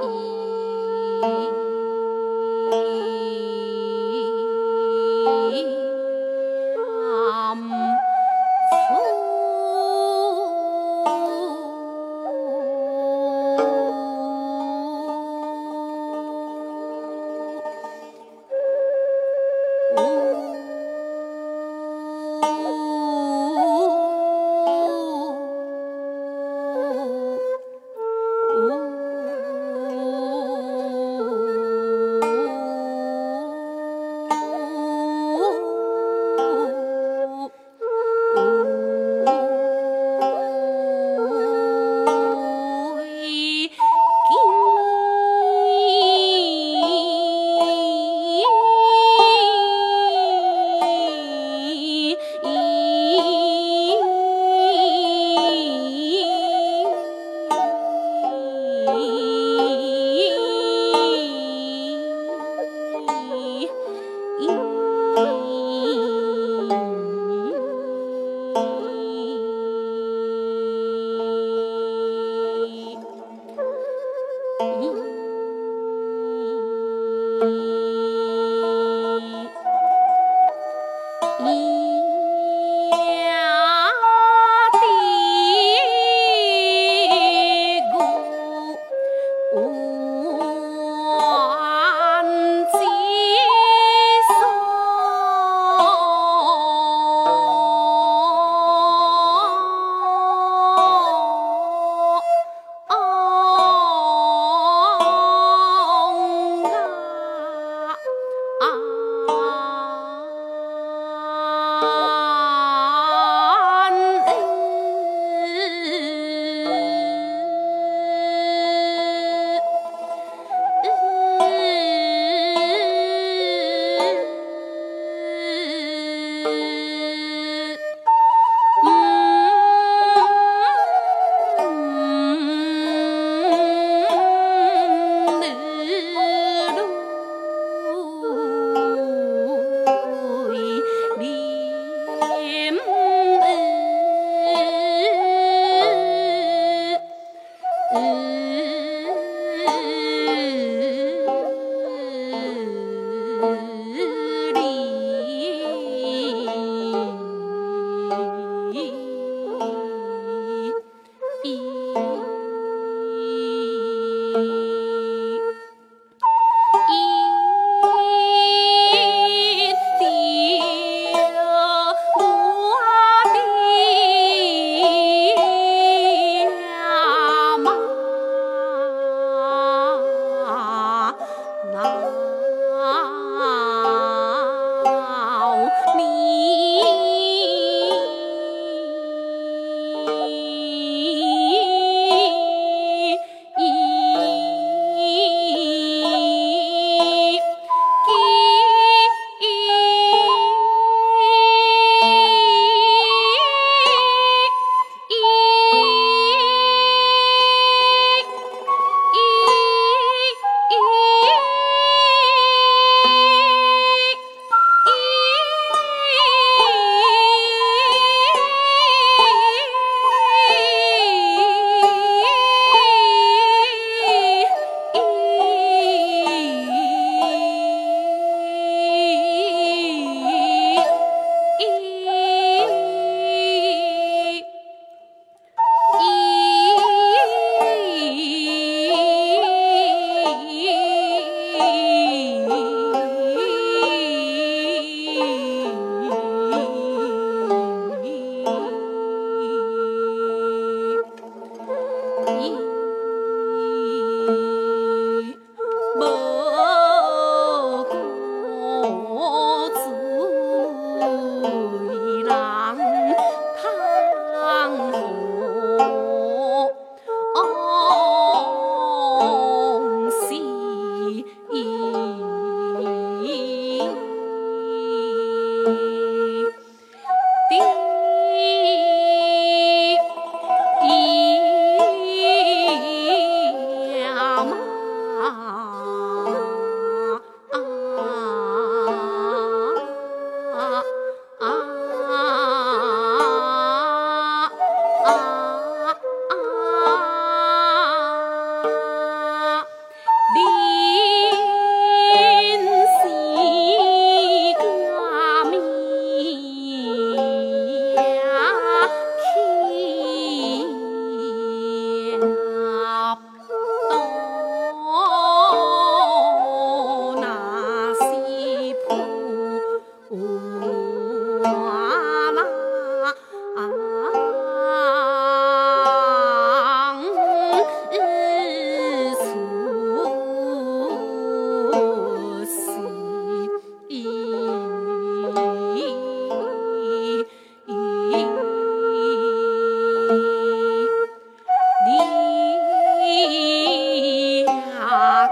E. Música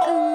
큰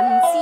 fancy.